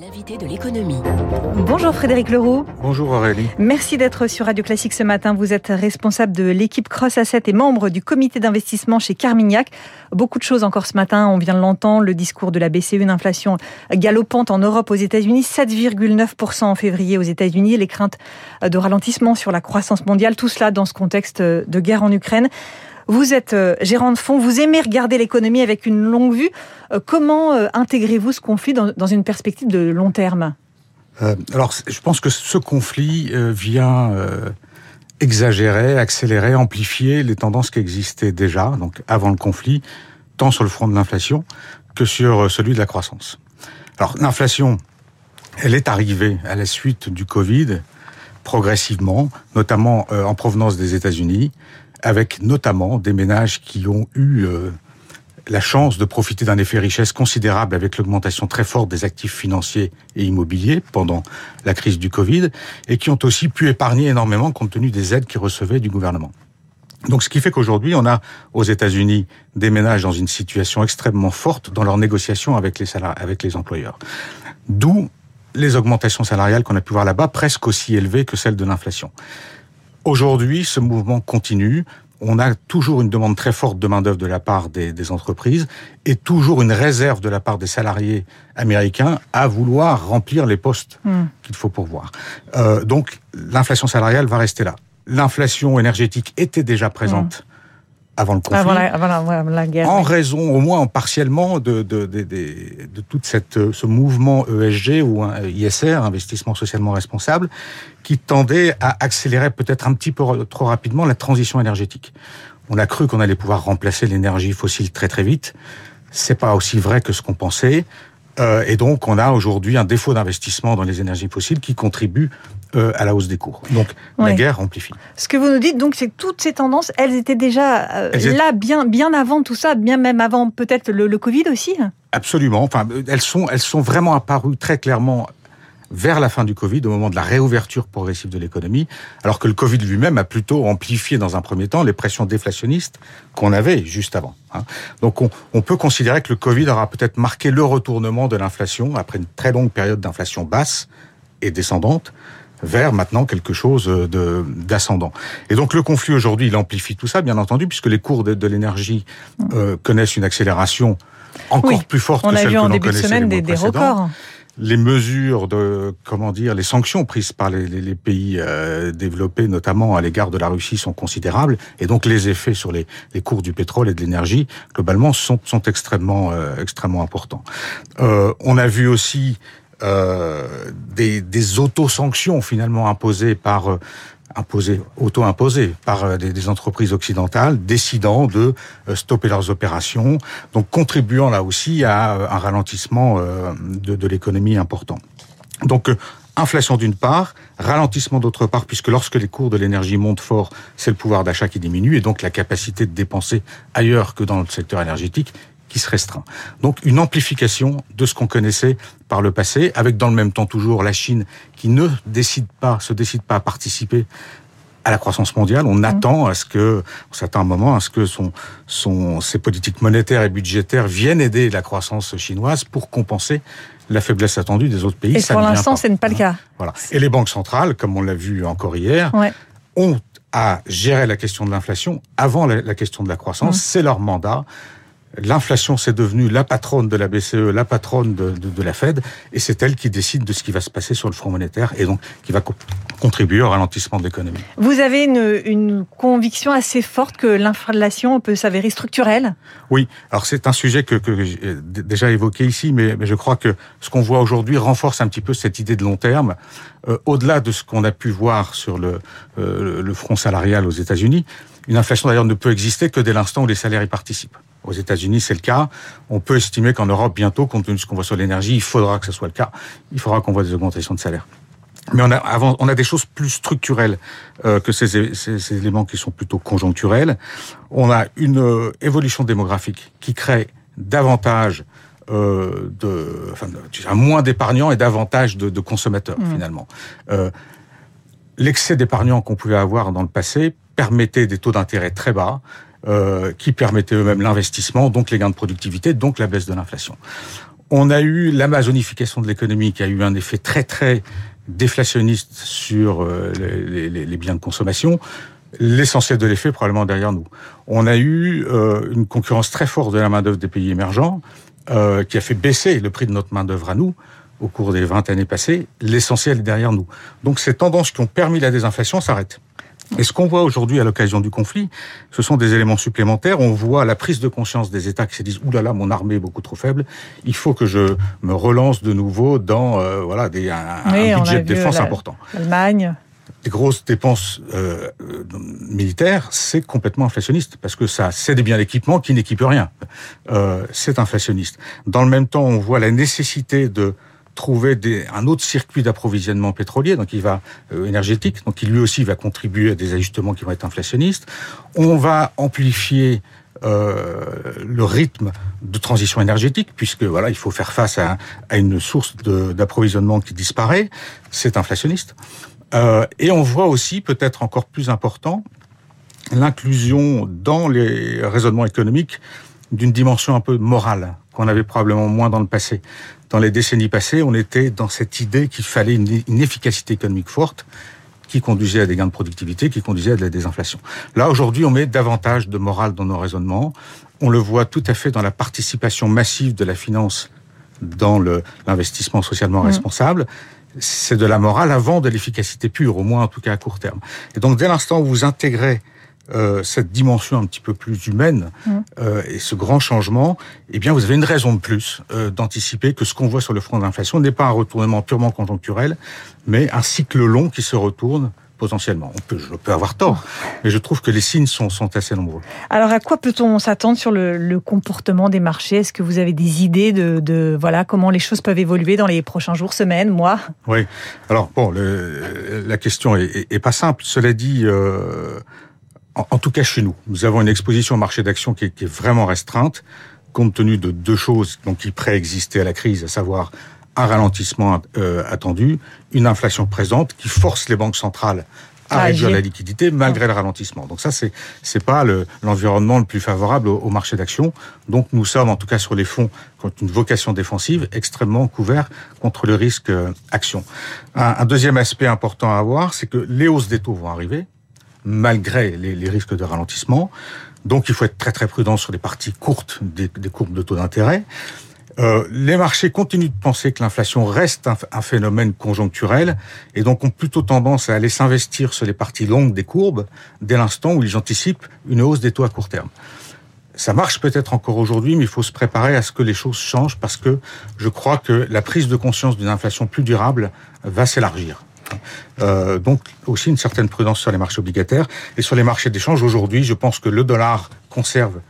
L'invité de l'économie. Bonjour Frédéric Leroux. Bonjour Aurélie. Merci d'être sur Radio Classique ce matin. Vous êtes responsable de l'équipe Cross Asset et membre du comité d'investissement chez Carmignac. Beaucoup de choses encore ce matin, on vient de l'entendre, le discours de la BCE, une inflation galopante en Europe, aux États-Unis, 7,9% en février aux États-Unis, les craintes de ralentissement sur la croissance mondiale, tout cela dans ce contexte de guerre en Ukraine. Vous êtes euh, gérant de fonds, vous aimez regarder l'économie avec une longue vue. Euh, comment euh, intégrez-vous ce conflit dans une perspective de long terme? Alors, je pense que ce conflit vient exagérer, accélérer, amplifier les tendances qui existaient déjà, donc avant le conflit, tant sur le front de l'inflation que sur celui de la croissance. Alors, l'inflation, elle est arrivée à la suite du Covid, progressivement, notamment en provenance des États-Unis avec notamment des ménages qui ont eu euh, la chance de profiter d'un effet richesse considérable avec l'augmentation très forte des actifs financiers et immobiliers pendant la crise du Covid, et qui ont aussi pu épargner énormément compte tenu des aides qu'ils recevaient du gouvernement. Donc, ce qui fait qu'aujourd'hui, on a aux États-Unis des ménages dans une situation extrêmement forte dans leurs négociations avec les salariés, avec les employeurs. D'où les augmentations salariales qu'on a pu voir là-bas, presque aussi élevées que celles de l'inflation. Aujourd'hui, ce mouvement continue. On a toujours une demande très forte de main-d'œuvre de la part des, entreprises et toujours une réserve de la part des salariés américains à vouloir remplir les postes hmm. qu'il faut pourvoir. Euh, donc, l'inflation salariale va rester là. L'inflation énergétique était déjà présente avant le conflit, la, guerre, en raison au moins partiellement de, de, de, de, tout cette, ce mouvement ESG ou ISR, investissement socialement responsable, qui tendait à accélérer peut-être un petit peu trop rapidement la transition énergétique. On a cru qu'on allait pouvoir remplacer l'énergie fossile très très vite. C'est pas aussi vrai que ce qu'on pensait. Euh, et donc, on a aujourd'hui un défaut d'investissement dans les énergies fossiles qui contribue euh, à la hausse des cours. Donc la guerre amplifie. Ce que vous nous dites, donc, c'est que toutes ces tendances, elles étaient déjà euh, là bien, bien avant tout ça, bien même avant peut-être le, le, Covid aussi. Absolument. Enfin, elles sont, elles sont vraiment apparues très clairement vers la fin du Covid, au moment de la réouverture progressive de l'économie, alors que le Covid lui-même a plutôt amplifié dans un premier temps les pressions déflationnistes qu'on avait juste avant. Hein. Donc on, on, peut considérer que le Covid aura peut-être marqué le retournement de l'inflation après une très longue période d'inflation basse et descendante vers maintenant quelque chose de d'ascendant. Et donc le conflit aujourd'hui, il amplifie tout ça, bien entendu, puisque les cours de, de l'énergie euh, connaissent une accélération encore plus forte on que celle vu en début de semaine des, des records. les mesures de comment dire les sanctions prises par les, les, pays euh, développés notamment à l'égard de la Russie sont considérables. Et donc les effets sur les, les cours du pétrole et de l'énergie globalement sont, sont extrêmement euh, extrêmement importants. Euh, on a vu aussi euh, des, des auto-sanctions finalement imposées par euh, imposées, auto-imposées par euh, des, entreprises occidentales, décidant de stopper leurs opérations, donc contribuant là aussi à un ralentissement de, de l'économie important. Donc inflation d'une part, ralentissement d'autre part, puisque lorsque les cours de l'énergie montent fort, c'est le pouvoir d'achat qui diminue et donc la capacité de dépenser ailleurs que dans le secteur énergétique qui se restreint. Donc une amplification de ce qu'on connaissait par le passé, avec dans le même temps toujours la Chine qui ne décide pas, se décide pas à participer à la croissance mondiale. On mmh. attend à ce que, on s'attend un moment à ce que son, son, ses politiques monétaires et budgétaires viennent aider la croissance chinoise pour compenser la faiblesse attendue des autres pays. Et pour l'instant, ce n'est pas le cas. Voilà. Et les banques centrales, comme on l'a vu encore hier, ont à gérer la question de l'inflation avant la, question de la croissance. Mmh. C'est leur mandat l'inflation, c'est devenu la patronne de la BCE, la patronne de, de, de la Fed, et c'est elle qui décide de ce qui va se passer sur le front monétaire, et donc qui va co contribuer au ralentissement de l'économie. Vous avez une, une, conviction assez forte que l'inflation peut s'avérer structurelle? Oui, alors c'est un sujet que, que j'ai déjà évoqué ici, mais, mais, je crois que ce qu'on voit aujourd'hui renforce un petit peu cette idée de long terme, euh, au-delà de ce qu'on a pu voir sur le, euh, le front salarial aux États-Unis. Une inflation d'ailleurs ne peut exister que dès l'instant où les salaires y participent. Aux États-Unis, c'est le cas. On peut estimer qu'en Europe, bientôt, compte tenu de ce qu'on voit sur l'énergie, il faudra que ce soit le cas. Il faudra qu'on voit des augmentations de salaire. Mais on a, avant, on a des choses plus structurelles euh, que ces, ces, ces, éléments qui sont plutôt conjoncturels. On a une euh, évolution démographique qui crée davantage euh, de, enfin, moins d'épargnants et davantage de, de consommateurs mmh. finalement. L'excès d'épargnants qu'on pouvait avoir dans le passé permettait des taux d'intérêt très bas, euh, qui permettaient eux-mêmes l'investissement, donc les gains de productivité, donc la baisse de l'inflation. On a eu l'amazonification de l'économie qui a eu un effet très très déflationniste sur euh, les, biens de consommation. L'essentiel de l'effet probablement derrière nous. On a eu euh, une concurrence très forte de la main d'œuvre des pays émergents euh, qui a fait baisser le prix de notre main d'œuvre à nous au cours des 20 années passées. L'essentiel derrière nous. Donc ces tendances qui ont permis la désinflation s'arrêtent. Et ce qu'on voit aujourd'hui à l'occasion du conflit, ce sont des éléments supplémentaires. On voit la prise de conscience des États qui se disent « Ouh là là, mon armée est beaucoup trop faible. Il faut que je me relance de nouveau dans euh, voilà des, un, Oui, un on budget de défense la- important. L'Allemagne. Les grosses dépenses euh, militaires, c'est complètement inflationniste parce que ça, c'est des biens d'équipement qui n'équipent rien. Euh, c'est inflationniste. Dans le même temps, on voit la nécessité de trouver un autre circuit d'approvisionnement pétrolier, donc il va euh, énergétique, donc il lui aussi va contribuer à des ajustements qui vont être inflationnistes. On va amplifier euh, le rythme de transition énergétique, puisque voilà, il faut faire face à, une source d'approvisionnement qui disparaît. C'est inflationniste. Euh, et on voit aussi, peut-être encore plus important, l'inclusion dans les raisonnements économiques d'une dimension un peu morale qu'on avait probablement moins dans le passé. Dans les décennies passées, on était dans cette idée qu'il fallait une, une efficacité économique forte qui conduisait à des gains de productivité, qui conduisait à de la désinflation. Là, aujourd'hui, on met davantage de morale dans nos raisonnements. On le voit tout à fait dans la participation massive de la finance dans l'investissement socialement Mmh. responsable. C'est de la morale avant de l'efficacité pure, au moins en tout cas à court terme. Et donc, dès l'instant où vous intégrez euh, cette dimension un petit peu plus humaine Mmh. euh, et ce grand changement, eh bien, vous avez une raison de plus euh, d'anticiper que ce qu'on voit sur le front de l'inflation n'est pas un retournement purement conjoncturel, mais un cycle long qui se retourne potentiellement. On peut, je peux avoir tort, mais je trouve que les signes sont, sont assez nombreux. Alors, à quoi peut-on s'attendre sur le, le comportement des marchés? Est-ce que vous avez des idées de, de voilà comment les choses peuvent évoluer dans les prochains jours, semaines, mois? Oui. Alors bon, le, la question est, est, est pas simple. Cela dit, euh, en, en, tout cas chez nous, nous avons une exposition au marché d'action qui, qui, est vraiment restreinte, compte tenu de deux choses donc, qui préexistaient à la crise, à savoir un ralentissement euh, attendu, une inflation présente qui force les banques centrales à Ah, réduire la liquidité malgré le ralentissement. Donc ça, c'est c'est pas le- l'environnement le, plus favorable au, au marché d'action. Donc nous sommes, en tout cas sur les fonds qui ont une vocation défensive, extrêmement couverts contre le risque euh, action. Un, un deuxième aspect important à avoir, c'est que les hausses des taux vont arriver malgré les, risques de ralentissement. Donc il faut être très très prudent sur les parties courtes des, des courbes de taux d'intérêt. Euh, les marchés continuent de penser que l'inflation reste un, un, phénomène conjoncturel et donc ont plutôt tendance à aller s'investir sur les parties longues des courbes dès l'instant où ils anticipent une hausse des taux à court terme. Ça marche peut-être encore aujourd'hui, mais il faut se préparer à ce que les choses changent parce que je crois que la prise de conscience d'une inflation plus durable va s'élargir. Euh, donc aussi une certaine prudence sur les marchés obligataires et sur les marchés d'échange. Aujourd'hui, je pense que le dollar conserve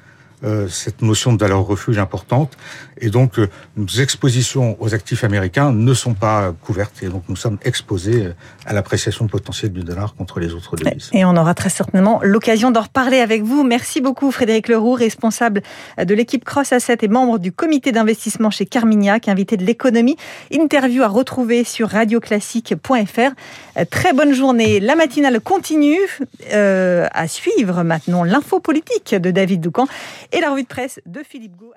euh, cette notion de valeur refuge importante. Et donc, euh, nos expositions aux actifs américains ne sont pas couvertes. Et donc, nous sommes exposés euh, à l'appréciation potentielle du dollar contre les autres devises. Et on aura très certainement l'occasion d'en reparler avec vous. Merci beaucoup, Frédéric Leroux, responsable de l'équipe Cross Asset et membre du comité d'investissement chez Carmignac, invité de l'économie. Interview à retrouver sur radioclassique.fr. Très bonne journée. La matinale continue. À suivre maintenant l'info politique de David Doucan et la revue de presse de Philippe Gau.